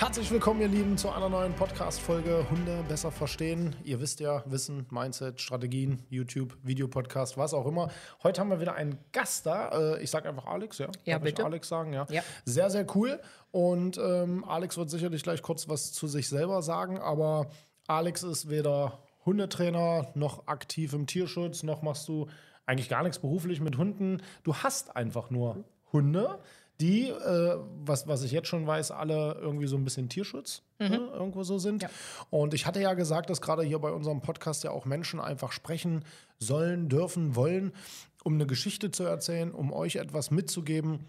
Herzlich willkommen, ihr Lieben, zu einer neuen Podcast-Folge Hunde besser verstehen. Ihr wisst ja, Wissen, Mindset, Strategien, YouTube, Videopodcast, was auch immer. Heute haben wir wieder einen Gast da. Äh, ich sage einfach Alex, ja? Ja, Darf bitte. Ich Alex sagen, ja. Ja. Sehr, sehr cool. Und ähm, Alex wird sicherlich gleich kurz was zu sich selber sagen, aber Alex ist weder Hundetrainer noch aktiv im Tierschutz, noch machst du eigentlich gar nichts beruflich mit Hunden. Du hast einfach nur Hunde die, äh, was, was ich jetzt schon weiß, alle irgendwie so ein bisschen Tierschutz ne, irgendwo so sind. Ja. Und ich hatte ja gesagt, dass gerade hier bei unserem Podcast ja auch Menschen einfach sprechen sollen, dürfen, wollen, um eine Geschichte zu erzählen, um euch etwas mitzugeben.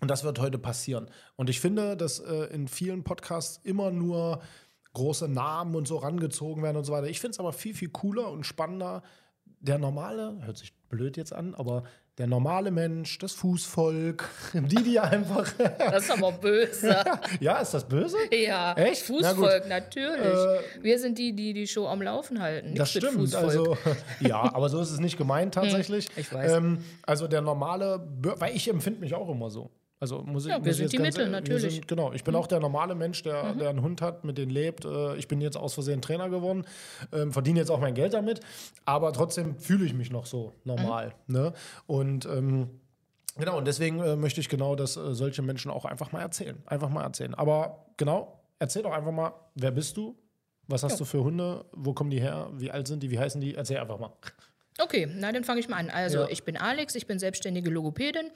Und das wird heute passieren. Und ich finde, dass äh, in vielen Podcasts immer nur große Namen und so rangezogen werden und so weiter. Ich finde es aber viel, viel cooler und spannender. Der normale, hört sich blöd jetzt an, aber der normale Mensch, das Fußvolk, die, die einfach. Das ist aber böse. ja, ist das böse? Ja, Echt? Na. Fußvolk, natürlich. Wir sind die, die die Show am Laufen halten. nicht Das stimmt. Fußvolk. Also, ja, aber so ist es nicht gemeint tatsächlich. ich weiß. Ähm, also der normale, Bür weil ich empfinde mich auch immer so. Also muss ich, Ja, wir muss sind die Mitte, natürlich. Mhm. Sind, genau, ich bin auch der normale Mensch, der, der einen Hund hat, mit dem lebt. Äh, Ich bin jetzt aus Versehen Trainer geworden, ähm, verdiene jetzt auch mein Geld damit, aber trotzdem fühle ich mich noch so normal. Mhm. Ne? Und ähm, Genau, und deswegen äh, möchte ich genau, dass äh, solche Menschen auch einfach mal erzählen. Einfach mal erzählen. Aber genau, erzähl doch einfach mal, wer bist du? Was hast du für Hunde? Wo kommen die her? Wie alt sind die? Wie heißen die? Erzähl einfach mal. Okay, na dann fange ich mal an. Also Ja. ich bin Alex, ich bin selbstständige Logopädin.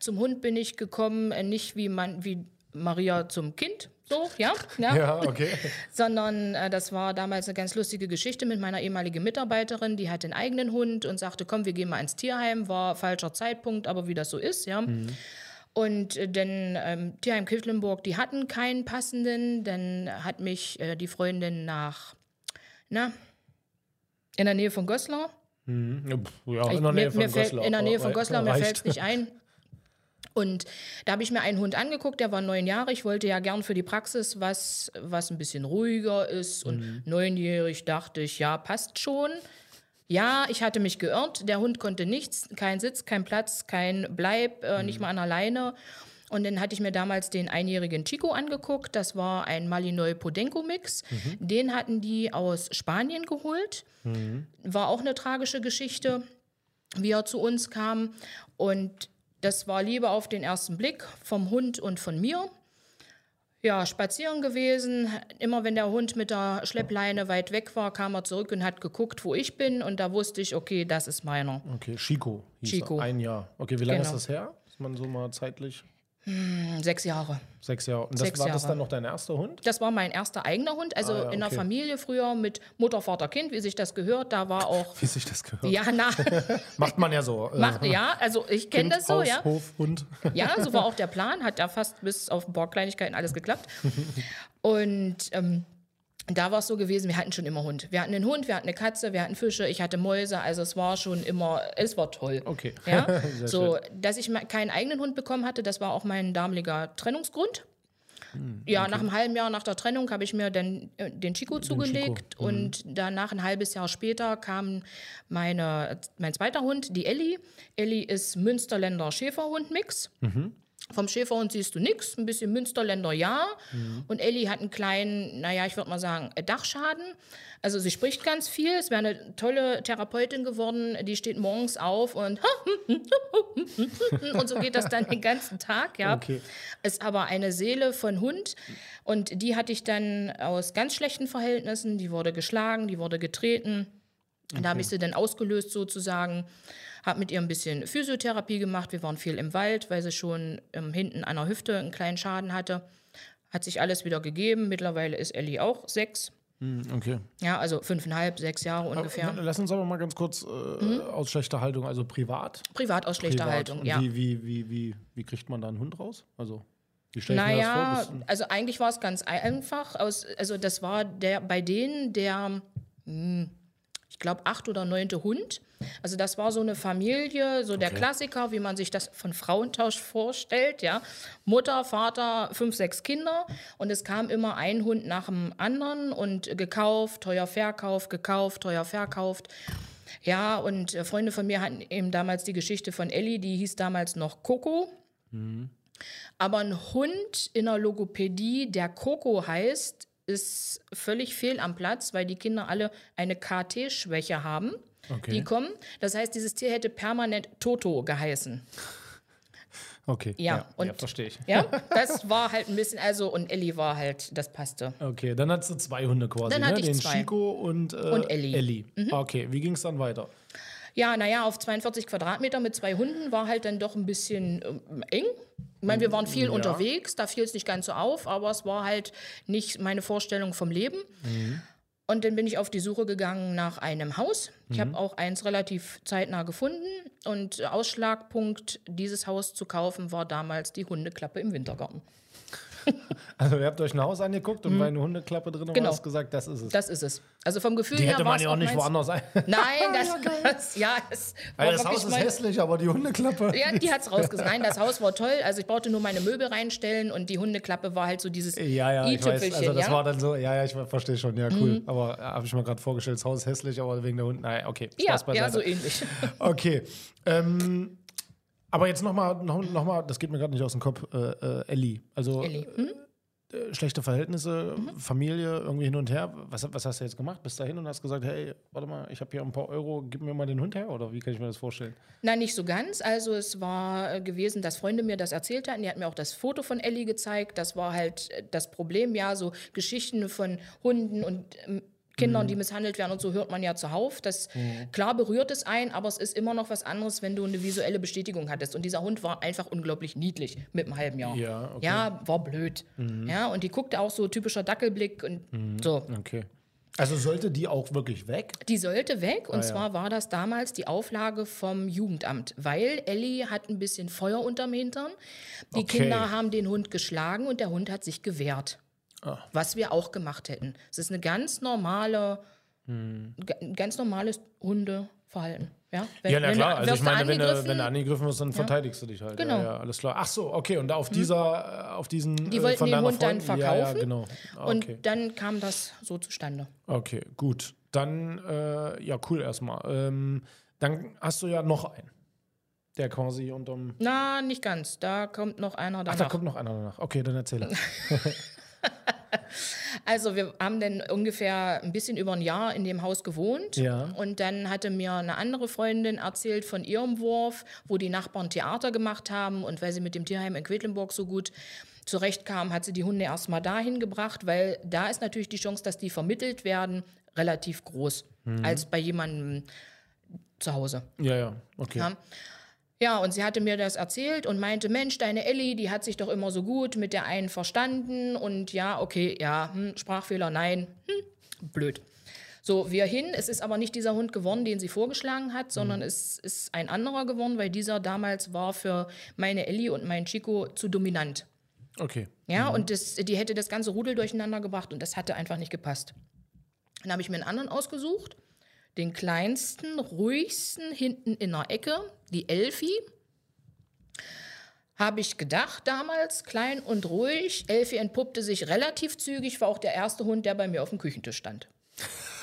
Zum Hund bin ich gekommen, äh, nicht wie man wie Maria zum Kind, so, ja, ja. Ja, okay. sondern äh, das war damals eine ganz lustige Geschichte mit meiner ehemaligen Mitarbeiterin, die hat einen eigenen Hund und sagte, komm, wir gehen mal ins Tierheim, war falscher Zeitpunkt, aber wie das so ist, ja. Und äh, denn ähm, Tierheim Quedlinburg, die hatten keinen passenden, dann hat mich äh, die Freundin nach, na, in der Nähe von Goslar, Ja, pf, ja, in der Nähe von mir fällt, Goslar. in der Nähe von Goslar, mir fällt es nicht ein. Und da habe ich mir einen Hund angeguckt, der war neun Jahre. Ich wollte ja gern für die Praxis was, was ein bisschen ruhiger ist. Und Mhm. neunjährig dachte ich, ja, passt schon. Ja, ich hatte mich geirrt. Der Hund konnte nichts, kein Sitz, kein Platz, kein Bleib, äh, Mhm. nicht mal an der Leine. Und dann hatte ich mir damals den einjährigen Chico angeguckt. Das war ein Malinois Podenco Mix. Mhm. Den hatten die aus Spanien geholt. War auch eine tragische Geschichte, wie er zu uns kam. Und das war Liebe auf den ersten Blick vom Hund und von mir. Ja, spazieren gewesen. Immer wenn der Hund mit der Schleppleine weit weg war, kam er zurück und hat geguckt, wo ich bin. Und da wusste ich, okay, das ist meiner. Okay, Chico hieß Chico. Ein Jahr. Okay, wie lange Genau. ist das her? Ist man so mal zeitlich? Hm, Sechs Jahre. Sechs Jahre. Und das, Sechs war das Jahre. dann noch dein erster Hund? Das war mein erster eigener Hund. Also Ah, ja, in der okay. Familie früher mit Mutter, Vater, Kind, wie sich das gehört. Da war auch. Wie sich das gehört? Ja, na, Macht man ja so. äh, macht, ja, also ich kenne das so, Haus, ja. Hof, Hund. Ja, so war auch der Plan. Hat ja fast bis auf ein paar Kleinigkeiten alles geklappt. Und ähm, da war es so gewesen, wir hatten schon immer Hund. Wir hatten einen Hund, wir hatten eine Katze, wir hatten Fische, ich hatte Mäuse. Also es war schon immer, es war toll. Okay. Ja? So, dass ich keinen eigenen Hund bekommen hatte, das war auch mein damaliger Trennungsgrund. Hm, Ja, nach einem halben Jahr nach der Trennung habe ich mir dann äh, den Chico zugelegt Chico, hm. und danach ein halbes Jahr später kam meine, mein zweiter Hund, die Ellie. Ellie ist Münsterländer Schäferhund-Mix. Mhm. Vom Schäferhund siehst du nichts, ein bisschen Münsterländer ja. Mhm. Und Ellie hat einen kleinen, naja, ich würde mal sagen, äh, Dachschaden. Also sie spricht ganz viel. Es wäre eine tolle Therapeutin geworden. Die steht morgens auf und und so geht das dann den ganzen Tag, ja. Okay. Ist aber eine Seele von Hund und die hatte ich dann aus ganz schlechten Verhältnissen. Die wurde geschlagen, die wurde getreten. Da habe ich sie dann ausgelöst sozusagen, habe mit ihr ein bisschen Physiotherapie gemacht. Wir waren viel im Wald, weil sie schon ähm, hinten an der Hüfte einen kleinen Schaden hatte. Hat sich alles wieder gegeben. Mittlerweile ist Ellie auch sechs. Okay. Ja, also fünfeinhalb, sechs Jahre ungefähr. Aber Lass uns aber mal ganz kurz äh, aus schlechter Haltung, also privat. Privat aus schlechter privat. Haltung, ja. Wie, wie, wie, wie, wie kriegt man da einen Hund raus? Also, Naja, also eigentlich war es ganz einfach. Aus, also das war der bei denen der, hm, ich glaube, acht oder neunte Hund. Also das war so eine Familie, so der Okay. Klassiker, wie man sich das von Frauentausch vorstellt, ja. Mutter, Vater, fünf, sechs Kinder und es kam immer ein Hund nach dem anderen und gekauft, teuer verkauft, gekauft, teuer verkauft. Ja, und äh, Freunde von mir hatten eben damals die Geschichte von Ellie, die hieß damals noch Coco. Aber ein Hund in der Logopädie, der Coco heißt, ist völlig fehl am Platz, weil die Kinder alle eine KT-Schwäche haben. Okay. Die kommen. Das heißt, dieses Tier hätte permanent Toto geheißen. Okay. Ja, und- ja verstehe ich. Ja, das war halt ein bisschen, also, und Ellie war halt, das passte. Okay, dann hattest du zwei Hunde quasi, Dann ne? hatte ich Den zwei. Chico und, äh, Und Ellie. Mhm. Okay, wie ging es dann weiter? Ja, naja, auf 42 Quadratmeter mit zwei Hunden war halt dann doch ein bisschen ähm, eng. Ich meine, wir waren viel unterwegs, da fiel es nicht ganz so auf, aber es war halt nicht meine Vorstellung vom Leben. Und dann bin ich auf die Suche gegangen nach einem Haus. Ich habe auch eins relativ zeitnah gefunden. Und Ausschlagpunkt, dieses Haus zu kaufen, war damals die Hundeklappe im Wintergarten. Also ihr habt euch ein Haus angeguckt und weil eine Hundeklappe drin war, Genau. hast gesagt, das ist es. Das ist es. Also vom Gefühl die her hätte war man es ja auch nicht woanders ein. Nein, das, das ja, es war Weil das Haus ist mein- hässlich, aber die Hundeklappe. Ja, die hat's rausgesucht. Nein, das Haus war toll. Also ich brauchte nur meine Möbel reinstellen und die Hundeklappe war halt so dieses Ja, ja, ich weiß. i-Tüpfelchen, Also das ja? Mhm. war dann so, ja, ja, ich verstehe schon, ja, cool. Aber äh, habe ich mir gerade vorgestellt, das Haus ist hässlich, aber wegen der Hunde, naja, okay. ja, Spaß ja, beiseite. so ähnlich. Okay. Ähm, aber jetzt nochmal, noch, noch mal, das geht mir gerade nicht aus dem Kopf, äh, äh, Ellie. Also Ellie. Hm? äh, schlechte Verhältnisse, Mhm. Familie, irgendwie hin und her. Was, was hast du jetzt gemacht? Bist da hin und hast gesagt, hey, warte mal, ich habe hier ein paar Euro, gib mir mal den Hund her? Oder wie kann ich mir das vorstellen? Nein, nicht so ganz. Also es war äh, gewesen, dass Freunde mir das erzählt hatten. Die hatten mir auch das Foto von Ellie gezeigt. Das war halt äh, das Problem, ja, so Geschichten von Hunden und Kindern, die misshandelt werden und so hört man ja zuhauf. Das klar berührt es ein, aber es ist immer noch was anderes, wenn du eine visuelle Bestätigung hattest. Und dieser Hund war einfach unglaublich niedlich mit einem halben Jahr. Ja, okay. ja war blöd. Ja, und die guckte auch so typischer Dackelblick und so. Okay. Also sollte die auch wirklich weg? Die sollte weg und Ah, ja. zwar war das damals die Auflage vom Jugendamt, weil Ellie hat ein bisschen Feuer unterm Hintern. Die Okay. Kinder haben den Hund geschlagen und der Hund hat sich gewehrt. Ah. Was wir auch gemacht hätten. Es ist eine ganz normale, Hm. ganz normales Hundeverhalten. Ja, wenn, Ja, na klar. Also ich meine, wenn du, angegriffen, wenn du angegriffen wirst, dann verteidigst du dich halt. Genau. Ja, ja, alles klar. Ach so, okay. Und auf dieser, äh, auf diesen. Die äh, wollten von den Hund dann Freundin- Ja, ja, verkaufen genau. Ah, und Okay. dann kam das so zustande. okay, gut. Dann, äh, ja, cool erstmal. Ähm, dann hast du ja noch einen. Der quasi unterm. Na, nicht ganz. Da kommt noch einer Ach, danach. da kommt noch einer danach. Okay, dann erzähle. Also wir haben dann ungefähr ein bisschen über ein Jahr in dem Haus gewohnt. Ja. Und dann hatte mir eine andere Freundin erzählt von ihrem Wurf, wo die Nachbarn Theater gemacht haben. Und weil sie mit dem Tierheim in Quedlinburg so gut zurechtkam, hat sie die Hunde erstmal dahin gebracht, weil da ist natürlich die Chance, dass die vermittelt werden, relativ groß, als bei jemandem zu Hause. ja, ja, okay. Ja. Ja, und sie hatte mir das erzählt und meinte, Mensch, deine Ellie, die hat sich doch immer so gut mit der einen verstanden und ja, okay, ja, hm, Sprachfehler, nein, hm, blöd. So, wir hin, es ist aber nicht dieser Hund geworden, den sie vorgeschlagen hat, sondern es ist ein anderer geworden, weil dieser damals war für meine Ellie und meinen Chico zu dominant. Okay. Ja, und das, die hätte das ganze Rudel durcheinander gebracht und das hatte einfach nicht gepasst. Dann habe ich mir einen anderen ausgesucht, den kleinsten, ruhigsten, hinten in der Ecke, die Elfi. Habe ich gedacht damals, klein und ruhig. Elfi entpuppte sich relativ zügig, war auch der erste Hund, der bei mir auf dem Küchentisch stand.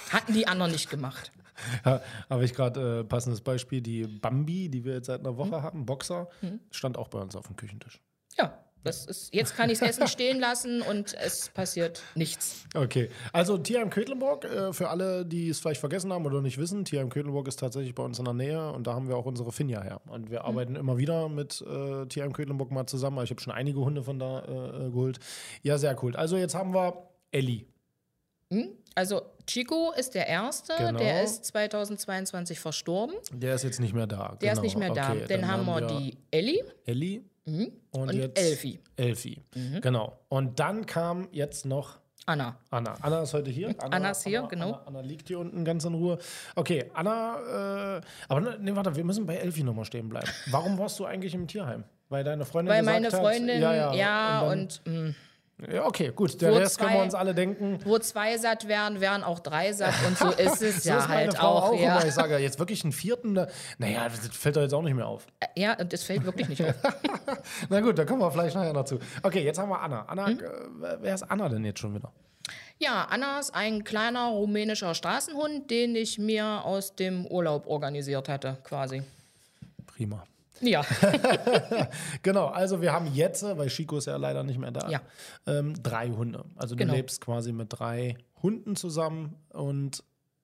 Hatten die anderen nicht gemacht. Ja, habe ich gerade äh, passendes Beispiel. Die Bambi, die wir jetzt seit einer. Woche haben, Boxer, stand auch bei uns auf dem Küchentisch. Ja, das ist, jetzt kann ich das Essen stehen lassen und es passiert nichts. Okay, also Tierheim Quedlinburg, äh, für alle, die es vielleicht vergessen haben oder nicht wissen, Tierheim Quedlinburg ist tatsächlich bei uns in der Nähe und da haben wir auch unsere Finja her. Und Mhm. wir arbeiten immer wieder mit äh, Tierheim Quedlinburg mal zusammen. Ich habe schon einige Hunde von da äh, geholt. Ja, sehr cool. Also jetzt haben wir Ellie. Also Chico ist der Erste, Genau. der ist 2022 verstorben. Der ist jetzt nicht mehr da. Der ist Genau. nicht mehr da. Okay, Dann, haben wir die Ellie Ellie und, und jetzt Elfi. Elfi. Genau. Und dann kam jetzt noch Anna. Anna. Anna ist heute hier. Anna ist hier, genau. Anna, Anna, liegt hier unten ganz in Ruhe. Okay, Anna, äh, aber ne, nee, warte, wir müssen bei Elfi nochmal stehen bleiben. Warum warst du eigentlich im Tierheim? Weil deine Freundin Weil gesagt meine Freundin, hat, ja, ja, ja, und, und, mm, dann, ja, okay, gut, der Wo Rest können wir uns alle denken. wo zwei satt wären, wären auch drei satt und so ist es So ja ist halt Frau auch. auch ja. Ich sage, jetzt wirklich einen vierten, da- naja, das fällt doch jetzt auch nicht mehr auf. ja, und das fällt wirklich nicht auf. Na gut, da kommen wir vielleicht nachher noch zu. Okay, jetzt haben wir Anna. Anna, Hm? äh, wer ist Anna denn jetzt schon wieder? Ja, Anna ist ein kleiner rumänischer Straßenhund, den ich mir aus dem Urlaub organisiert hatte, quasi. Prima. Ja, Genau, also wir haben jetzt, weil Chico ist ja leider nicht mehr da, Ja. ähm, drei Hunde. Also du Genau. lebst quasi mit drei Hunden zusammen und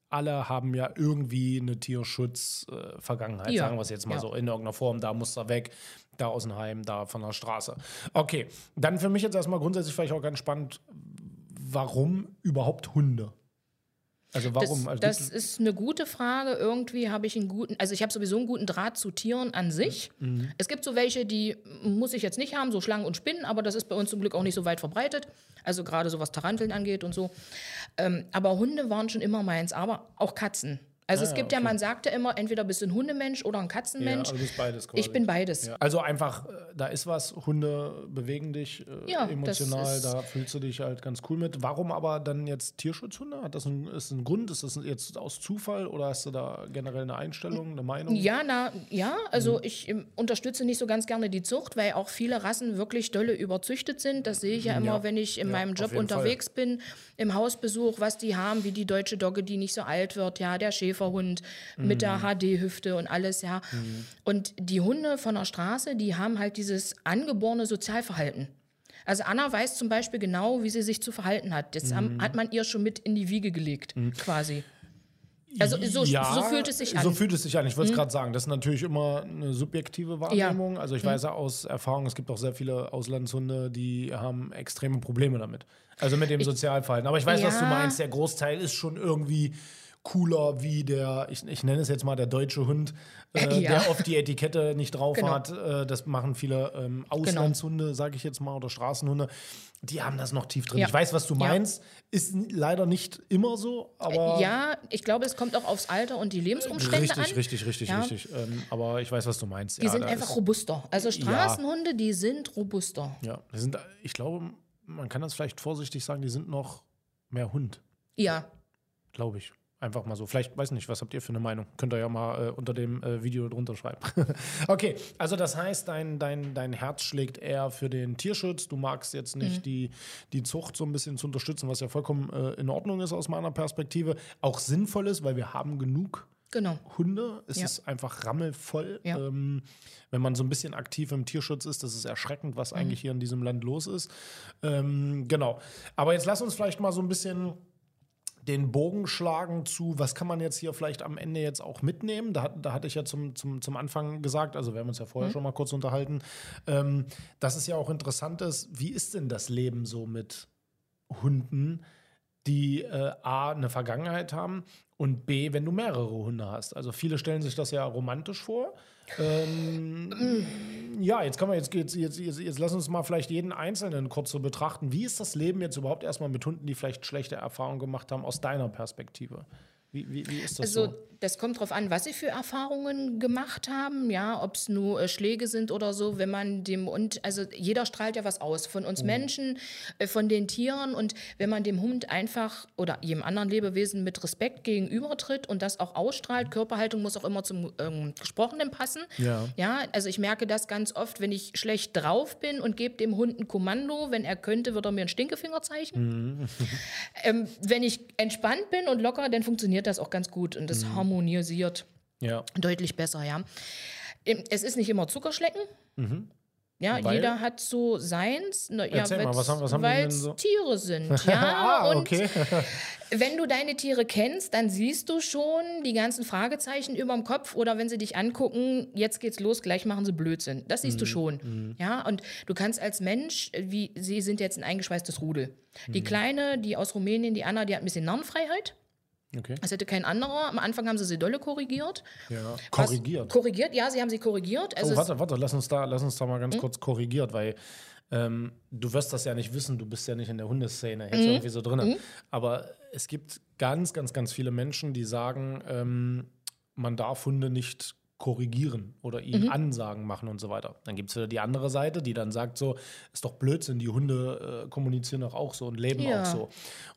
alle haben ja irgendwie eine Tierschutz-Vergangenheit, Ja. sagen wir es jetzt mal Ja. so, in irgendeiner Form. Da muss er weg, da aus dem Heim, da von der Straße. Okay, dann für mich jetzt erstmal grundsätzlich vielleicht auch ganz spannend, warum überhaupt Hunde? Also warum? das, also das ist eine gute Frage. Irgendwie habe ich einen guten, also ich habe sowieso einen guten Draht zu Tieren an sich. Mhm. Es gibt so welche, die muss ich jetzt nicht haben, so Schlangen und Spinnen, aber das ist bei uns zum Glück auch nicht so weit verbreitet. Also gerade so was Taranteln angeht und so. Ähm, aber Hunde waren schon immer meins, aber auch Katzen. Also es Ah, gibt ja, okay. man sagt ja immer, entweder bist du ein Hundemensch oder ein ja, Katzenmensch. also du bist beides quasi. ich bin beides. Ja. Also einfach, äh, da ist was, Hunde bewegen dich äh, Ja, emotional, da fühlst du dich halt ganz cool mit. Warum aber dann jetzt Tierschutzhunde? Hat das ein, ist ein Grund? Ist das jetzt aus Zufall oder hast du da generell eine Einstellung, eine Meinung? Ja, na, ja, Mhm. also ich ähm, unterstütze nicht so ganz gerne die Zucht, weil auch viele Rassen wirklich dolle überzüchtet sind. Das sehe ich ja immer, Ja. wenn ich in Ja, meinem Job unterwegs bin, im Hausbesuch, was die haben, wie die deutsche Dogge, die nicht so alt wird, ja, der Schäferhund mit Mhm. der HD-Hüfte und alles, ja. Und die Hunde von der Straße, die haben halt dieses angeborene Sozialverhalten. Also Anna weiß zum Beispiel genau, wie sie sich zu verhalten hat. Das Mhm. hat man ihr schon mit in die Wiege gelegt, quasi. Also so, so fühlt es sich an. Mhm. So fühlt es sich an. Ich würde es gerade sagen, das ist natürlich immer eine subjektive Wahrnehmung. Also ich Mhm. weiß ja aus Erfahrung, es gibt auch sehr viele Auslandshunde, die haben extreme Probleme damit. Also mit dem Sozialverhalten. Aber ich weiß, was du Ja. meinst. Der Großteil ist schon irgendwie cooler wie der, ich, ich nenne es jetzt mal der deutsche Hund, äh, Ja. der oft die Etikette nicht drauf Genau. hat. Äh, das machen viele ähm, Auslandshunde, sage ich jetzt mal, oder Straßenhunde. Die haben das noch tief drin. Ja. Ich weiß, was du Ja. meinst. Ist n- leider nicht immer so, aber Ja, ich glaube, es kommt auch aufs Alter und die Lebensumstände Richtig, an. richtig, richtig, Ja. richtig. Ähm, aber ich weiß, was du meinst. Die ja, sind einfach ist, robuster. Also Straßenhunde, die sind robuster. Ja, die sind, ich glaube, man kann das vielleicht vorsichtig sagen, die sind noch mehr Hund, Ja, glaube ich. Einfach mal so. Vielleicht, weiß nicht, was habt ihr für eine Meinung? Könnt ihr ja mal äh, unter dem äh, Video drunter schreiben. okay, also das heißt, dein, dein, dein Herz schlägt eher für den Tierschutz. Du magst jetzt nicht Mhm. die, die Zucht so ein bisschen zu unterstützen, was ja vollkommen äh, in Ordnung ist aus meiner Perspektive. Auch sinnvoll ist, weil wir haben genug genau. Hunde. Es Ja. ist einfach rammelvoll. Ja. Ähm, wenn man so ein bisschen aktiv im Tierschutz ist, das ist erschreckend, was Mhm. eigentlich hier in diesem Land los ist. Ähm, genau. Aber jetzt lass uns vielleicht mal so ein bisschen den Bogen schlagen zu, was kann man jetzt hier vielleicht am Ende jetzt auch mitnehmen? Da, da hatte ich ja zum, zum, zum Anfang gesagt, also wir haben uns ja Mhm. vorher schon mal kurz unterhalten, ähm, dass es ja auch interessant ist, wie ist denn das Leben so mit Hunden, die äh, A, eine Vergangenheit haben und B, wenn du mehrere Hunde hast. Also viele stellen sich das ja romantisch vor. Ähm, ja, jetzt kann man jetzt, jetzt, jetzt, jetzt, jetzt lass uns mal vielleicht jeden Einzelnen kurz so betrachten. Wie ist das Leben jetzt überhaupt erstmal mit Hunden, die vielleicht schlechte Erfahrungen gemacht haben, aus deiner Perspektive? Wie, wie, wie ist das Also so? das kommt drauf an, was sie für Erfahrungen gemacht haben, ja, ob es nur äh, Schläge sind oder so, wenn man dem und also jeder strahlt ja was aus von uns Menschen, äh, von den Tieren und wenn man dem Hund einfach oder jedem anderen Lebewesen mit Respekt gegenübertritt und das auch ausstrahlt, Körperhaltung muss auch immer zum ähm, Gesprochenen passen. Ja. Ja, also ich merke das ganz oft, wenn ich schlecht drauf bin und gebe dem Hund ein Kommando, wenn er könnte, würde er mir einen Stinkefinger zeichnen. Mhm. ähm, wenn ich entspannt bin und locker, dann funktioniert das auch ganz gut und Mhm. das harmonisiert Ja. deutlich besser, ja. Es ist nicht immer Zuckerschlecken. Ja, Mhm. Weil? jeder hat so seins. Na, ja, mal, was haben- was haben weil's so? Tiere sind, ja. ah, und wenn du deine Tiere kennst, dann siehst du schon die ganzen Fragezeichen über dem Kopf oder wenn sie dich angucken, jetzt geht's los, gleich machen sie Blödsinn. Das siehst du Mhm. schon. Ja, und du kannst als Mensch, wie sie sind jetzt ein eingeschweißtes Rudel. Mhm. Die Kleine, die aus Rumänien, die Anna, die hat ein bisschen Narrenfreiheit. Okay. Das hätte kein anderer. Am Anfang haben sie sie dolle korrigiert. Ja. Was- Korrigiert. Korrigiert, ja, sie haben sie korrigiert. Also Oh, es- warte, warte, lass uns da, lass uns da mal ganz Hm? kurz korrigiert, weil Ähm, du wirst das ja nicht wissen, du bist ja nicht in der Hundeszene jetzt Mhm. irgendwie so drin. Aber es gibt ganz, ganz, ganz viele Menschen, die sagen, ähm, man darf Hunde nicht korrigieren oder ihnen Mhm. Ansagen machen und so weiter. Dann gibt es wieder die andere Seite, die dann sagt so, ist doch Blödsinn, die Hunde äh, kommunizieren doch auch so und leben Ja. auch so.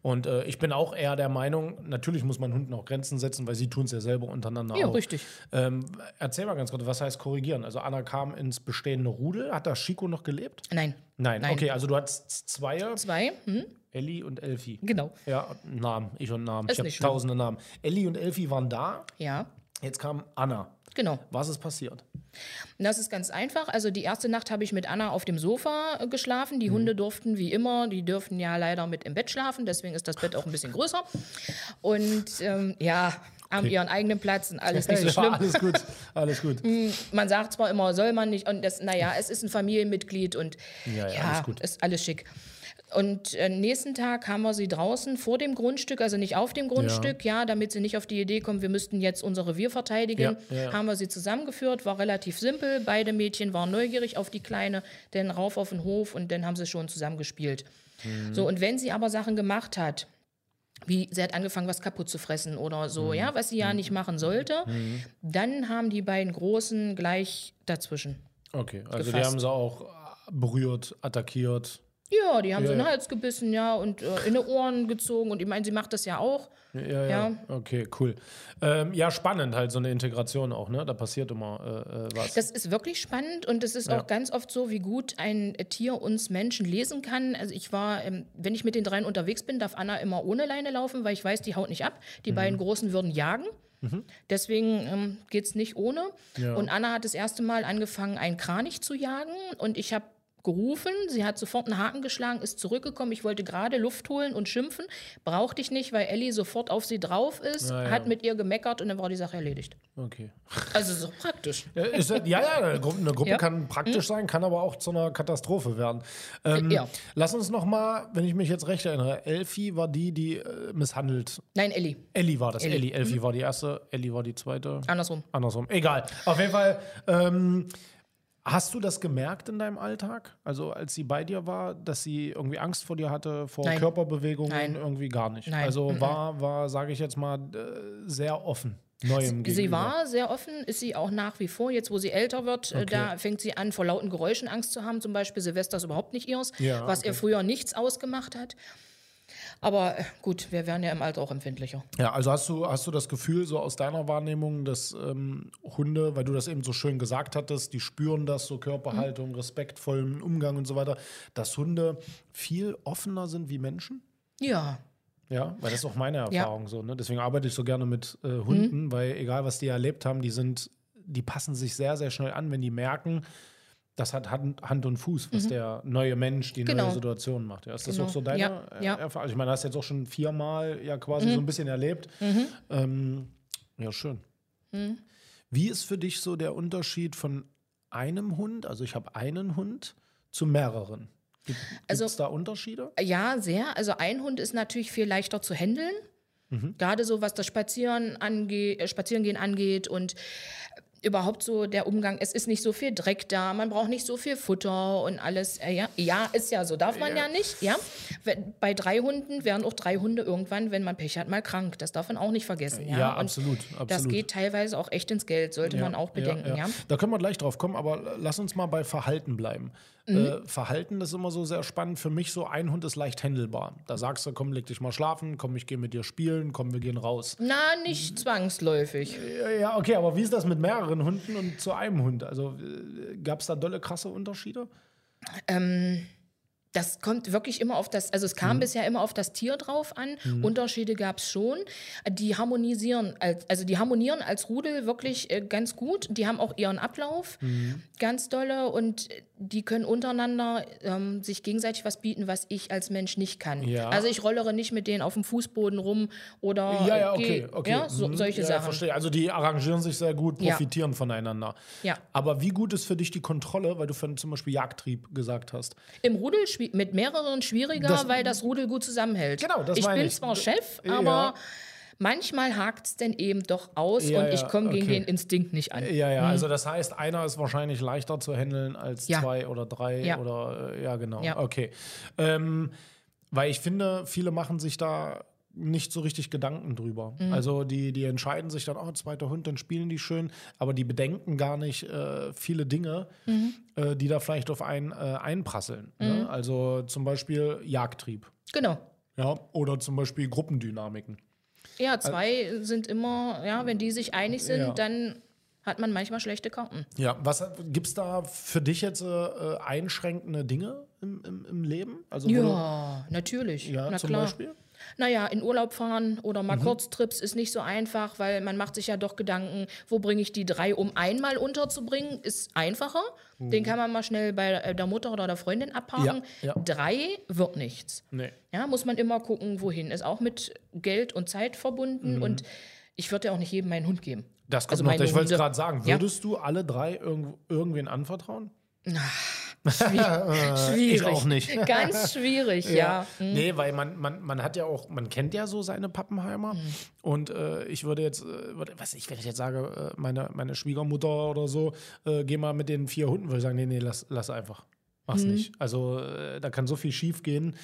Und äh, ich bin auch eher der Meinung, natürlich muss man Hunden auch Grenzen setzen, weil sie tun es ja selber untereinander Ja, auch. richtig. Ähm, erzähl mal ganz kurz, was heißt korrigieren? Also Anna kam ins bestehende Rudel, hat da Chico noch gelebt? Nein. Nein, Nein. okay, also du hattest zwei, Zwei? Hm? Elli und Elfi. Genau. Ja, Namen, ich und Namen. Ist ich habe tausende Namen. Elli und Elfi waren da, Ja, jetzt kam Anna. Genau. Was ist passiert? Das ist ganz einfach. Also die erste Nacht habe ich mit Anna auf dem Sofa äh, geschlafen. Die Hunde durften wie immer, die dürften ja leider mit im Bett schlafen, deswegen ist das Bett auch ein bisschen größer. Und ähm, ja, haben ihren eigenen Platz und alles nicht so Ja, schlimm. alles gut, alles gut. Man sagt zwar immer, soll man nicht, und das, naja, es ist ein Familienmitglied und Ja, ja, ja, alles gut. ist alles schick. Und äh, nächsten Tag haben wir sie draußen vor dem Grundstück, also nicht auf dem Grundstück, ja, damit sie nicht auf die Idee kommen, wir müssten jetzt unser Revier verteidigen, Ja, ja, ja. haben wir sie zusammengeführt, war relativ simpel. Beide Mädchen waren neugierig auf die Kleine, dann rauf auf den Hof und dann haben sie schon zusammen gespielt. Mhm. So, und wenn sie aber Sachen gemacht hat, wie sie hat angefangen, was kaputt zu fressen oder so, Mhm. ja, was sie ja nicht machen sollte, dann haben die beiden Großen gleich dazwischen. Okay, also die Gefasst. haben sie auch berührt, attackiert. Ja, die haben Ja, so in den ja. Hals gebissen, ja, und äh, in die Ohren gezogen. Und ich meine, sie macht das ja auch. Ja, ja, Ja. okay, cool. Ähm, ja, spannend halt so eine Integration auch, ne? Da passiert immer äh, äh, was. Das ist wirklich spannend und es ist Ja. auch ganz oft so, wie gut ein Tier uns Menschen lesen kann. Also ich war, ähm, wenn ich mit den dreien unterwegs bin, darf Anna immer ohne Leine laufen, weil ich weiß, die haut nicht ab. Mhm. Die beiden Großen würden jagen. Deswegen ähm, geht es nicht ohne. Ja. Und Anna hat das erste Mal angefangen, einen Kranich zu jagen. Und ich habe gerufen, sie hat sofort einen Haken geschlagen, ist zurückgekommen. Ich wollte gerade Luft holen und schimpfen. Brauchte ich nicht, weil Ellie sofort auf sie drauf ist, Ja, ja. hat mit ihr gemeckert und dann war die Sache erledigt. Okay. Also so praktisch. Ja, ist, ja, ja, eine Gruppe, eine Gruppe Ja. kann praktisch sein, kann aber auch zu einer Katastrophe werden. Ähm, Ja. Lass uns noch mal, wenn ich mich jetzt recht erinnere, Elfi war die, die äh, misshandelt. Nein, Ellie, Elli war das. Elli. Elli. Elfi war die erste, Elli war die zweite. andersrum. Andersrum. Egal. Auf jeden Fall. Ähm, hast du das gemerkt in deinem Alltag? Also als sie bei dir war, dass sie irgendwie Angst vor dir hatte, vor Nein. Körperbewegungen? Nein. Irgendwie gar nicht. Nein. Also Mhm. war, war sage ich jetzt mal, sehr offen. Neuem Sie gegenüber. war sehr offen, ist sie auch nach wie vor. Jetzt, wo sie älter wird, äh, Okay. da fängt sie an, vor lauten Geräuschen Angst zu haben. Zum Beispiel Silvester ist überhaupt nicht ihrs, Ja, was okay. ihr früher nichts ausgemacht hat. Aber äh, gut, wir werden ja im Alter auch empfindlicher. Ja, also hast du, hast du das Gefühl, so aus deiner Wahrnehmung, dass ähm, Hunde, weil du das eben so schön gesagt hattest, die spüren das, so Körperhaltung, respektvollen Umgang und so weiter, dass Hunde viel offener sind wie Menschen? Ja, Ja, weil das ist auch meine Erfahrung so. Ne? Deswegen arbeite ich so gerne mit äh, Hunden, Mhm. weil egal was die erlebt haben, die sind, die passen sich sehr, sehr schnell an, wenn die merken, das hat Hand, Hand und Fuß, was der neue Mensch, die neue Mhm. Genau. Situation macht. Ja, ist das Genau. auch so deine Ja, ja. Mhm. Erfahrung? Also ich meine, hast jetzt auch schon viermal ja quasi so ein bisschen erlebt. Ähm, ja, schön. Mhm. Wie ist für dich so der Unterschied von einem Hund, also ich habe einen Hund, zu mehreren? Gibt es Also- da Unterschiede? ja, sehr. Also ein Hund ist natürlich viel leichter zu handeln. Mhm. Gerade so, was das Spazieren ange äh, Spazierengehen angeht und überhaupt so der Umgang. Es ist nicht so viel Dreck da, man braucht nicht so viel Futter und alles. Äh, ja, ja, ist ja so, darf man ja, nicht. Ja, bei drei Hunden werden auch drei Hunde irgendwann, wenn man Pech hat, mal krank. Das darf man auch nicht vergessen. Ja, Ja, Und absolut, Das absolut. geht teilweise auch echt ins Geld, sollte man auch bedenken. Ja, Da können wir gleich drauf kommen, aber lass uns mal bei Verhalten bleiben. Mhm. Äh, Verhalten ist immer so sehr spannend. Für mich so ein Hund ist leicht handelbar. Da sagst du, komm, leg dich mal schlafen, komm, ich gehe mit dir spielen, komm, wir gehen raus. Na, nicht zwangsläufig. Ja, ja, okay, aber wie ist das mit mehreren Hunden und zu einem Hund? Also gab es da dolle krasse Unterschiede? Das kommt wirklich immer auf das, also es kam Mhm. bisher immer auf das Tier drauf an. Unterschiede gab es schon. Die harmonisieren, als, also die harmonieren als Rudel wirklich äh, ganz gut. Die haben auch ihren Ablauf Mhm. ganz dolle und die können untereinander ähm, sich gegenseitig was bieten, was ich als Mensch nicht kann. Ja. Also ich rollere nicht mit denen auf dem Fußboden rum oder Ja, ja, okay, okay. ja, so, Mhm. solche ja, Sachen. verstehe. Also die arrangieren sich sehr gut, profitieren voneinander. Ja. Aber wie gut ist für dich die Kontrolle, weil du vorhin zum Beispiel Jagdtrieb gesagt hast? Im Rudel mit mehreren schwieriger, Das- weil das Rudel gut zusammenhält. Genau, das ich bin ich. zwar Chef, Ja. aber manchmal hakt es denn eben doch aus Ja, und ja, ich komme gegen okay. den Instinkt nicht an. Ja, ja, also das heißt, einer ist wahrscheinlich leichter zu handeln als Ja. zwei oder drei Ja. oder äh, ja, genau. Ja. Okay. Ähm, weil ich finde, viele machen sich da nicht so richtig Gedanken drüber. Mhm. Also die, die entscheiden sich dann, oh, zweiter Hund, dann spielen die schön, aber die bedenken gar nicht äh, viele Dinge, Mhm. äh, die da vielleicht auf einen äh, einprasseln. Ne? Also zum Beispiel Jagdtrieb. Genau. Ja, oder zum Beispiel Gruppendynamiken. Ja, zwei sind immer, ja, wenn die sich einig sind, Ja. dann hat man manchmal schlechte Karten. Ja, was gibt es da für dich jetzt äh, einschränkende Dinge im, im, im Leben? Also Ja, natürlich. Du, ja, Na zum klar. Beispiel? Naja, in Urlaub fahren oder Mhm. mal Kurztrips ist nicht so einfach, weil man macht sich ja doch Gedanken, wo bringe ich die drei, um einmal unterzubringen, ist einfacher. Den kann man mal schnell bei äh, der Mutter oder der Freundin abhaken. Mhm. Ja, ja. Drei wird nichts. Nee. Ja, muss man immer gucken, wohin. Ist auch mit Geld und Zeit verbunden Mhm. und ich würde ja auch nicht jedem meinen Hund geben. Das kommt Also noch. Ich wollte es gerade sagen. Ja. Würdest du alle drei irgend, irgendwen anvertrauen? Schwierig. ich auch nicht. Ganz schwierig, ja. Nee, weil man, man, man hat ja auch, man kennt ja so seine Pappenheimer. Mhm. Und äh, ich würde jetzt, äh, würde, was ich, wenn ich jetzt sage, äh, meine, meine Schwiegermutter oder so, äh, geh mal mit den vier Hunden, würde ich sagen, nee, nee, lass, lass einfach. Mach's Mhm. nicht. Also äh, da kann so viel schief gehen,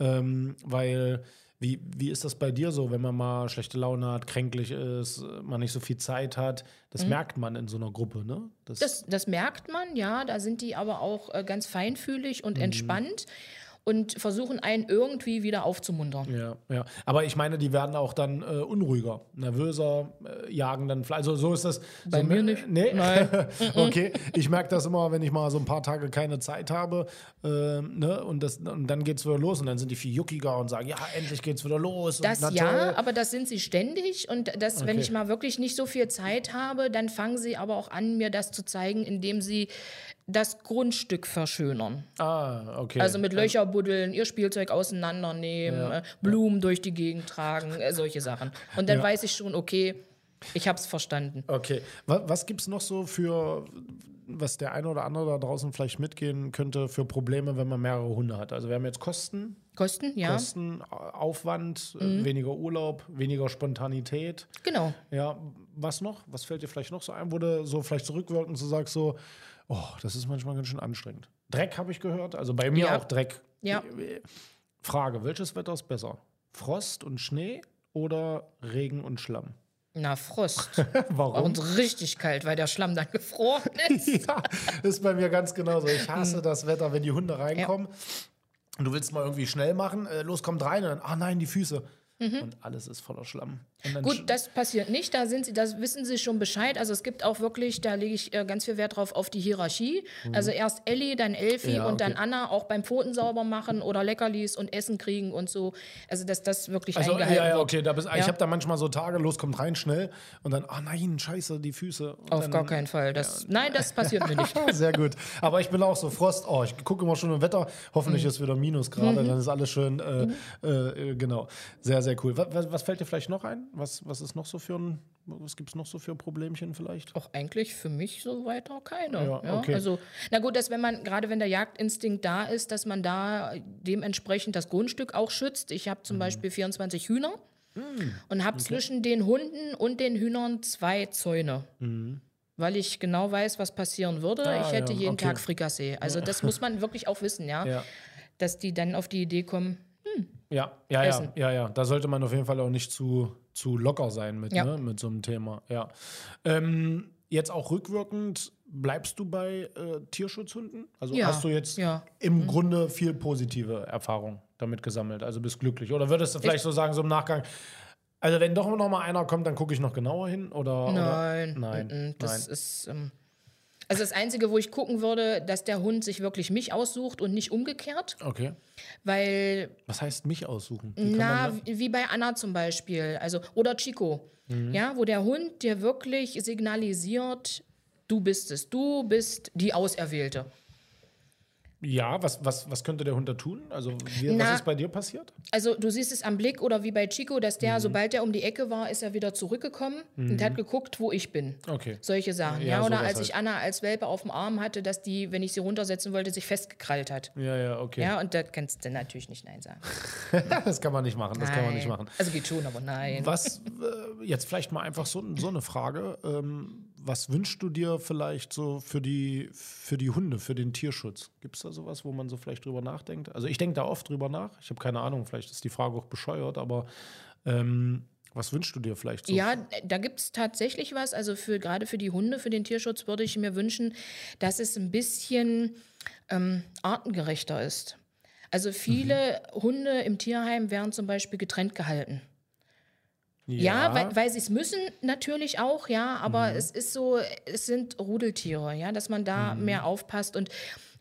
ähm, weil wie, wie ist das bei dir so, wenn man mal schlechte Laune hat, kränklich ist, man nicht so viel Zeit hat? Das merkt man in so einer Gruppe, ne? Mhm. Das, das merkt man, ja. Da sind die aber auch äh, ganz feinfühlig Mhm. und entspannt und versuchen einen irgendwie wieder aufzumuntern. Ja, ja. Aber ich meine, die werden auch dann äh, unruhiger, nervöser, äh, jagen dann. Also so ist das. Bei so, mir nicht. Nee. Nein. okay. Ich merke das immer, wenn ich mal so ein paar Tage keine Zeit habe. ähm, ne? und, das, und dann geht es wieder los und dann sind die viel juckiger und sagen, ja, endlich geht's wieder los. Das und, ja, aber das sind sie ständig und das, wenn Okay. ich mal wirklich nicht so viel Zeit habe, dann fangen sie aber auch an, mir das zu zeigen, indem sie das Grundstück verschönern. Ah, okay. Also mit Löcher buddeln, ihr Spielzeug auseinandernehmen, Ja. äh, Blumen durch die Gegend tragen, äh, solche Sachen. Und dann Ja. weiß ich schon, okay, ich habe es verstanden. Okay. Was, was gibt es noch so für, was der eine oder andere da draußen vielleicht mitgehen könnte, für Probleme, wenn man mehrere Hunde hat? Also wir haben jetzt Kosten, Kosten, ja, Kosten, Aufwand, Mhm. äh, weniger Urlaub, weniger Spontanität. genau. Ja, was noch? Was fällt dir vielleicht noch so ein, wo du so vielleicht zurückwirkend so sagst, so, oh, das ist manchmal ganz schön anstrengend. Dreck habe ich gehört, also bei mir Ja. auch Dreck. Ja. Frage, welches Wetter ist besser? Frost und Schnee oder Regen und Schlamm? Na, Frost. Warum? Und richtig kalt, weil der Schlamm dann gefroren ist. ja, ist bei mir ganz genauso. Ich Mhm. hasse das Wetter, wenn die Hunde reinkommen und du willst mal irgendwie schnell machen, äh, los, kommt rein und dann, ah nein, die Füße. Und alles ist voller Schlamm. Dann Mhm. Gut, das passiert nicht, da sind sie, das wissen sie schon Bescheid. Also es gibt auch wirklich, da lege ich äh, ganz viel Wert drauf, auf die Hierarchie. Also erst Ellie, dann Elfi Mhm. Ja, und dann okay. Anna auch beim Pfoten sauber machen oder Leckerlis und Essen kriegen und so. Also dass das wirklich Also, eingehalten ja, ja, okay, da bist, ich Ja. habe da manchmal so Tage, los, kommt rein, schnell. Und dann, ah nein, scheiße, die Füße. Und Auf dann, gar keinen Fall. Das, Nein, das passiert mir nicht. Sehr gut. Aber ich bin auch so Frost. Oh, ich gucke immer schon im Wetter. Hoffentlich Mhm. ist wieder Minus gerade. Dann ist alles schön. Äh, äh, genau. Sehr, sehr cool. Was, was fällt dir vielleicht noch ein? Was, was ist noch so für ein, was gibt es noch so für Problemchen vielleicht? Auch eigentlich für mich so weiter keine. Ja, Ja, okay. Also, na gut, dass wenn man, gerade wenn der Jagdinstinkt da ist, dass man da dementsprechend das Grundstück auch schützt. Ich habe Mhm. zum Beispiel 24 Hühner und habe zwischen den Hunden und den Hühnern zwei Zäune. Weil ich genau weiß, was passieren würde. Mhm. Ah, ich hätte ja, jeden okay. Tag Frikassee. Also das muss man wirklich auch wissen, ja. Ja. Dass die dann auf die Idee kommen, Ja, ja, ja, Essen. ja, ja. Da sollte man auf jeden Fall auch nicht zu, zu locker sein mit, Ja. ne, mit so einem Thema. Ja. Ähm, jetzt auch rückwirkend, bleibst du bei äh, Tierschutzhunden? Also Ja, hast du jetzt ja. im Grunde viel positive Erfahrung damit gesammelt? Also bist glücklich? Oder würdest du vielleicht so sagen, so im Nachgang, also wenn doch noch mal einer kommt, dann gucke ich noch genauer hin? Oder, Nein, Oder? Nein. mm, das nein. ist. Ähm, also das Einzige, wo ich gucken würde, dass der Hund sich wirklich mich aussucht und nicht umgekehrt, Okay. weil Was heißt mich aussuchen? Wie na wie bei Anna zum Beispiel, also oder Chico, Mhm. ja, wo der Hund dir wirklich signalisiert, du bist es, du bist die Auserwählte. Ja, was, was, was könnte der Hund da tun? Also, wie, Na, was ist bei dir passiert? Also du siehst es am Blick oder wie bei Chico, dass Mhm. der, sobald er um die Ecke war, ist er wieder zurückgekommen und hat geguckt, wo ich bin. Okay. Solche Sachen. Ja, Ja, oder als ich halt. Anna als Welpe auf dem Arm hatte, dass die, wenn ich sie runtersetzen wollte, sich festgekrallt hat. Ja, ja, okay. Ja, und da kannst du natürlich nicht Nein sagen. Das kann man nicht machen. Das kann man nicht Nein. machen. Also geht schon, aber nein. Was, äh, jetzt vielleicht mal einfach so, so eine Frage. Ähm, was wünschst du dir vielleicht so für die, für die Hunde, für den Tierschutz? Gibt es da sowas, wo man so vielleicht drüber nachdenkt? Also ich denke da oft drüber nach. Ich habe keine Ahnung, vielleicht ist die Frage auch bescheuert, aber ähm, was wünschst du dir vielleicht so? Ja, da gibt es tatsächlich was. Also für gerade für die Hunde, für den Tierschutz würde ich mir wünschen, dass es ein bisschen ähm, artengerechter ist. Also viele Mhm. Hunde im Tierheim werden zum Beispiel getrennt gehalten. Ja, weil, weil sie es müssen natürlich auch, ja, aber Mhm. es ist so, es sind Rudeltiere, ja, dass man da Mhm. mehr aufpasst und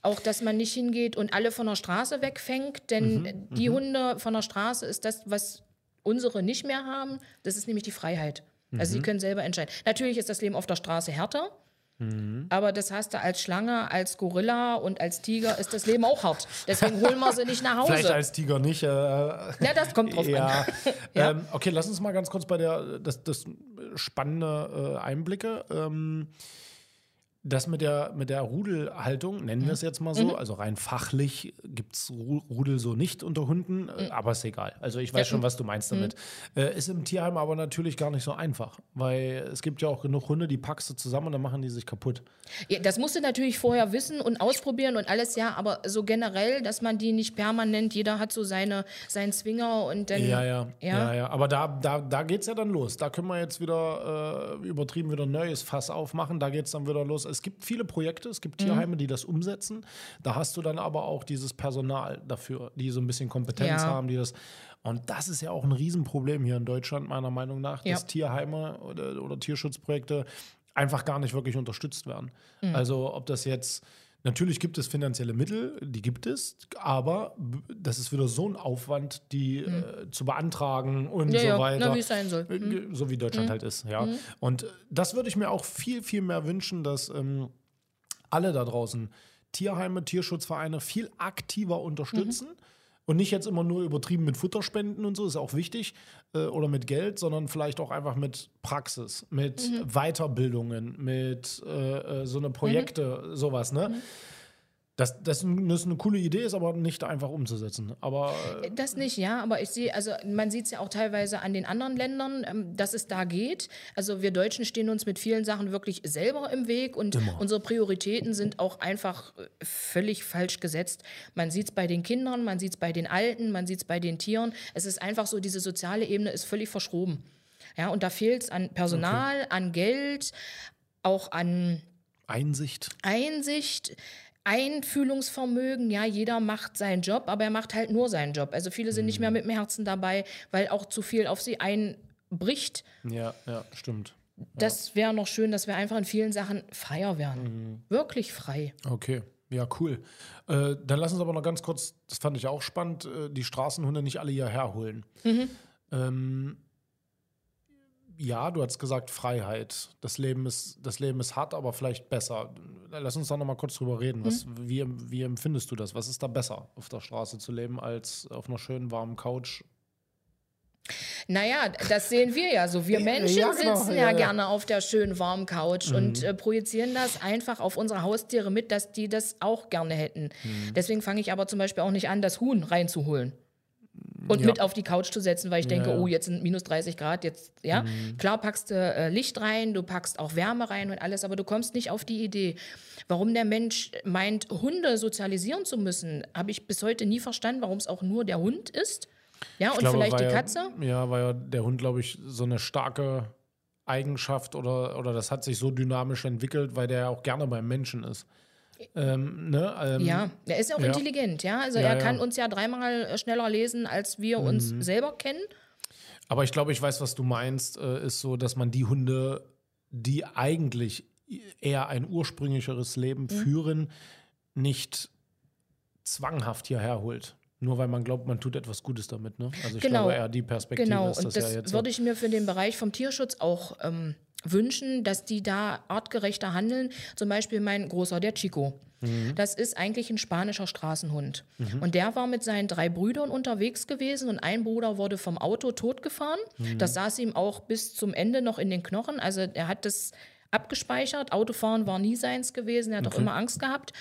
auch, dass man nicht hingeht und alle von der Straße wegfängt, denn Mhm. die Hunde von der Straße ist das, was unsere nicht mehr haben, das ist nämlich die Freiheit. Also Mhm. sie können selber entscheiden. Natürlich ist das Leben auf der Straße härter, aber das hast du als Schlange, als Gorilla und als Tiger ist das Leben auch hart. Deswegen holen wir sie nicht nach Hause. Vielleicht als Tiger nicht. Äh, ja, das kommt drauf ja. an. Ähm, okay, lass uns mal ganz kurz bei der das, das spannende äh, Einblicke. Ähm, das mit der, mit der Rudelhaltung, nennen wir es jetzt mal so, Mhm. also rein fachlich gibt es Rudel so nicht unter Hunden, äh, aber ist egal. Also ich weiß Mhm. Ja, schon, was du meinst damit. Äh, ist im Tierheim aber natürlich gar nicht so einfach, weil es gibt ja auch genug Hunde, die packst du zusammen und dann machen die sich kaputt. Ja, das musst du natürlich vorher wissen und ausprobieren und alles, ja, aber so generell, dass man die nicht permanent, jeder hat so seine, seinen Zwinger und dann. Ja, ja, ja, Ja. ja. Aber da, da, da geht es ja dann los. Da können wir jetzt wieder äh, übertrieben wieder ein neues Fass aufmachen. Da geht es dann wieder los. Es gibt viele Projekte, es gibt Tierheime, die das umsetzen. Da hast du dann aber auch dieses Personal dafür, die so ein bisschen Kompetenz Ja. haben, die das. Und das ist ja auch ein Riesenproblem hier in Deutschland, meiner Meinung nach, Ja. dass Tierheime oder, oder Tierschutzprojekte einfach gar nicht wirklich unterstützt werden. Mhm. Also ob das jetzt Natürlich gibt es finanzielle Mittel, die gibt es, aber das ist wieder so ein Aufwand, die äh, zu beantragen und Mhm. Ja, so ja, weiter. na, wie es sein soll. Äh, ge- So wie Deutschland halt ist, ja. Und äh, das würde ich mir auch viel, viel mehr wünschen, dass ähm, alle da draußen Tierheime, Tierschutzvereine viel aktiver unterstützen. Und nicht jetzt immer nur übertrieben mit Futterspenden und so, ist auch wichtig, äh, oder mit Geld, sondern vielleicht auch einfach mit Praxis, mit Weiterbildungen, mit äh, äh, so eine Projekte, sowas, ne? Das, das, das eine coole Idee ist, aber nicht einfach umzusetzen. Aber äh, Das nicht, ja, aber ich sehe, also man sieht es ja auch teilweise an den anderen Ländern, ähm, dass es da geht. Also wir Deutschen stehen uns mit vielen Sachen wirklich selber im Weg und unsere Prioritäten sind auch einfach äh, völlig falsch gesetzt. Man sieht es bei den Kindern, man sieht es bei den Alten, man sieht es bei den Tieren. Es ist einfach so, diese soziale Ebene ist völlig verschroben. Ja, und da fehlt es an Personal, an Geld, auch an Einsicht. Einsicht, Einfühlungsvermögen, ja, jeder macht seinen Job, aber er macht halt nur seinen Job. Also viele sind nicht mehr mit dem Herzen dabei, weil auch zu viel auf sie einbricht. Ja, ja, stimmt. Das wäre noch schön, dass wir einfach in vielen Sachen freier werden. Mhm. Wirklich frei. Okay, ja, cool. Äh, dann lass uns aber noch ganz kurz, das fand ich auch spannend, äh, die Straßenhunde nicht alle hierher holen. Ähm, ja, du hast gesagt Freiheit. Das Leben ist, das Leben ist hart, aber vielleicht besser. Lass uns da noch mal kurz drüber reden. Was, wie, wie empfindest du das? Was ist da besser, auf der Straße zu leben, als auf einer schönen warmen Couch? Naja, das sehen wir ja so. Wir Menschen ja, genau, sitzen ja, ja, gerne auf der schönen warmen Couch und äh, projizieren das einfach auf unsere Haustiere mit, dass die das auch gerne hätten. Deswegen fange ich aber zum Beispiel auch nicht an, das Huhn reinzuholen. Und Ja. mit auf die Couch zu setzen, weil ich denke, ja. oh, jetzt sind minus 30 Grad, jetzt, ja. Klar packst du äh, Licht rein, du packst auch Wärme rein und alles, aber du kommst nicht auf die Idee. Warum der Mensch meint, Hunde sozialisieren zu müssen, habe ich bis heute nie verstanden, warum es auch nur der Hund ist. Ja, und Ich glaube, vielleicht die ja- Katze. Ja, weil ja der Hund, glaube ich, so eine starke Eigenschaft oder, oder das hat sich so dynamisch entwickelt, weil der ja auch gerne beim Menschen ist. Ähm, ne? ähm, Ja, er ist ja auch ja. intelligent, ja. Also Ja, er ja. kann uns ja dreimal schneller lesen, als wir uns selber kennen. Aber ich glaube, ich weiß, was du meinst, äh, ist so, dass man die Hunde, die eigentlich eher ein ursprünglicheres Leben Mhm. führen, nicht zwanghaft hierher holt. Nur weil man glaubt, man tut etwas Gutes damit. Ne? Also ich Genau. glaube eher die Perspektive Genau, ist und das, das ja jetzt. so. würde ich mir für den Bereich vom Tierschutz auch ähm, wünschen, dass die da artgerechter handeln. Zum Beispiel mein Großer, der Chico. Das ist eigentlich ein spanischer Straßenhund. Und der war mit seinen drei Brüdern unterwegs gewesen und ein Bruder wurde vom Auto totgefahren. Das saß ihm auch bis zum Ende noch in den Knochen. Also er hat das abgespeichert. Autofahren war nie seins gewesen. Er hat auch immer Angst gehabt.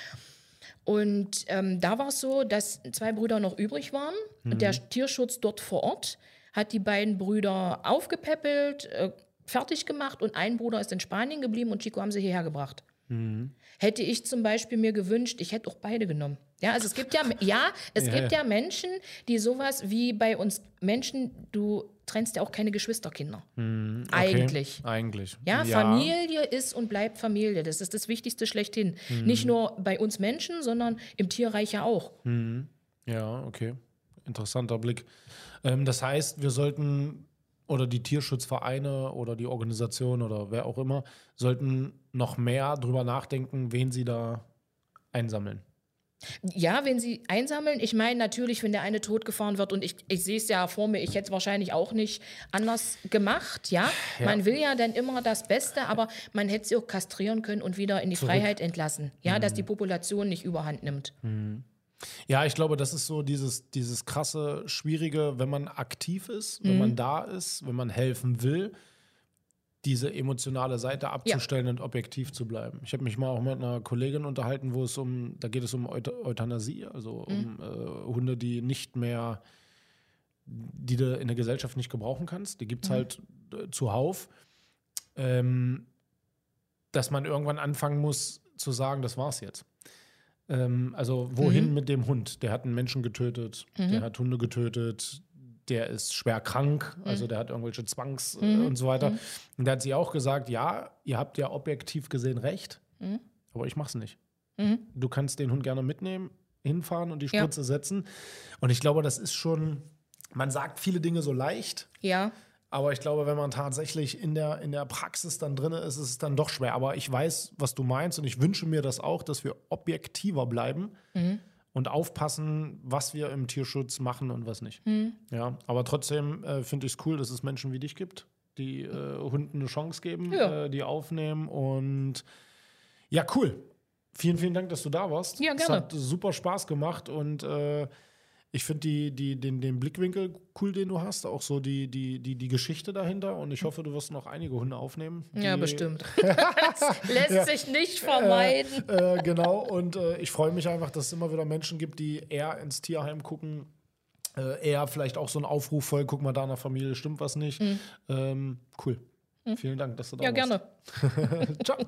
Und ähm, da war es so, dass zwei Brüder noch übrig waren. Und der Tierschutz dort vor Ort hat die beiden Brüder aufgepäppelt, äh, fertig gemacht und ein Bruder ist in Spanien geblieben und Chico haben sie hierher gebracht. Hätte ich zum Beispiel mir gewünscht, ich hätte auch beide genommen. Ja, also es gibt ja, ja, es Ja, gibt ja. ja Menschen, die sowas wie bei uns Menschen, du trennst ja auch keine Geschwisterkinder. Okay. Eigentlich. Eigentlich. Ja, Familie ist und bleibt Familie. Das ist das Wichtigste schlechthin. Nicht nur bei uns Menschen, sondern im Tierreich ja auch. Ja, okay. Interessanter Blick. Ähm, das heißt, wir sollten, oder die Tierschutzvereine oder die Organisation oder wer auch immer, sollten noch mehr drüber nachdenken, wen sie da einsammeln. Ja, wenn sie einsammeln, ich meine natürlich, wenn der eine totgefahren wird und ich, ich sehe es ja vor mir, ich hätte es wahrscheinlich auch nicht anders gemacht, ja? Man will ja dann immer das Beste, aber man hätte sie auch kastrieren können und wieder in die Freiheit entlassen, ja, dass die Population nicht überhand nimmt. Ja, ich glaube, das ist so dieses, dieses krasse, schwierige, wenn man aktiv ist, wenn man da ist, wenn man helfen will, diese emotionale Seite abzustellen und objektiv zu bleiben. Ich habe mich mal auch mit einer Kollegin unterhalten, wo es um, da geht es um Euth Euthanasie, also um äh, Hunde, die nicht mehr, die du in der Gesellschaft nicht gebrauchen kannst. Die gibt es halt äh, zuhauf. Ähm, dass man irgendwann anfangen muss zu sagen, das war's jetzt. Ähm, also wohin mit dem Hund? Der hat einen Menschen getötet, der hat Hunde getötet, der ist schwer krank, also der hat irgendwelche Zwangs äh, und so weiter. Und da hat sie auch gesagt, ja, ihr habt ja objektiv gesehen recht, aber ich mach's nicht. Du kannst den Hund gerne mitnehmen, hinfahren und die Ja. Spritze setzen. Und ich glaube, das ist schon, man sagt viele Dinge so leicht, Ja, aber ich glaube, wenn man tatsächlich in der, in der Praxis dann drin ist, ist es dann doch schwer. Aber ich weiß, was du meinst und ich wünsche mir das auch, dass wir objektiver bleiben und aufpassen, was wir im Tierschutz machen und was nicht. Ja, aber trotzdem äh, finde ich es cool, dass es Menschen wie dich gibt, die äh, Hunden eine Chance geben, Ja. äh, die aufnehmen und ja, cool. Vielen, vielen Dank, dass du da warst. Ja, Es gerne. hat super Spaß gemacht und äh, ich finde die, die, den, den Blickwinkel cool, den du hast, auch so die, die, die, die Geschichte dahinter. Und ich hoffe, du wirst noch einige Hunde aufnehmen. ja, bestimmt. das lässt sich nicht vermeiden. Äh, genau, und äh, ich freue mich einfach, dass es immer wieder Menschen gibt, die eher ins Tierheim gucken, äh, eher vielleicht auch so einen Aufruf voll, guck mal, da in der Familie stimmt was nicht. Ähm, cool. Vielen Dank, dass du da Mhm. ja, warst. gerne. Ciao.